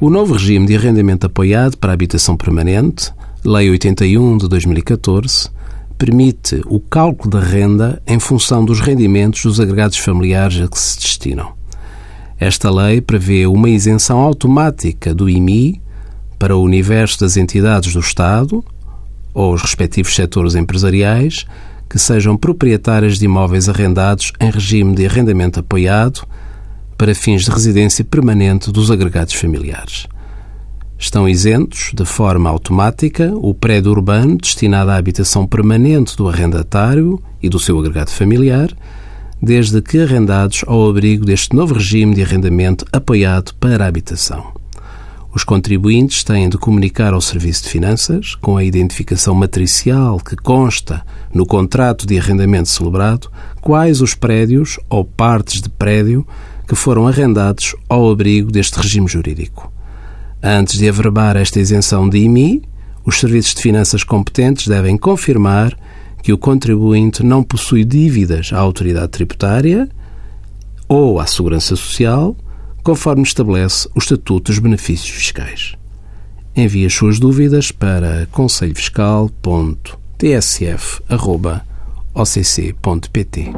O novo regime de arrendamento apoiado para a habitação permanente, Lei 81 de 2014, permite o cálculo da renda em função dos rendimentos dos agregados familiares a que se destinam. Esta lei prevê uma isenção automática do IMI para o universo das entidades do Estado ou os respectivos setores empresariais que sejam proprietárias de imóveis arrendados em regime de arrendamento apoiado para fins de residência permanente dos agregados familiares. Estão isentos, de forma automática, o prédio urbano destinado à habitação permanente do arrendatário e do seu agregado familiar, desde que arrendados ao abrigo deste novo regime de arrendamento apoiado para a habitação. Os contribuintes têm de comunicar ao Serviço de Finanças, com a identificação matricial que consta no contrato de arrendamento celebrado, quais os prédios ou partes de prédio que foram arrendados ao abrigo deste regime jurídico. Antes de averbar esta isenção de IMI, os serviços de finanças competentes devem confirmar que o contribuinte não possui dívidas à autoridade tributária ou à segurança social, conforme estabelece o Estatuto dos Benefícios Fiscais. Envie as suas dúvidas para conselhofiscal.tsf.occ.pt.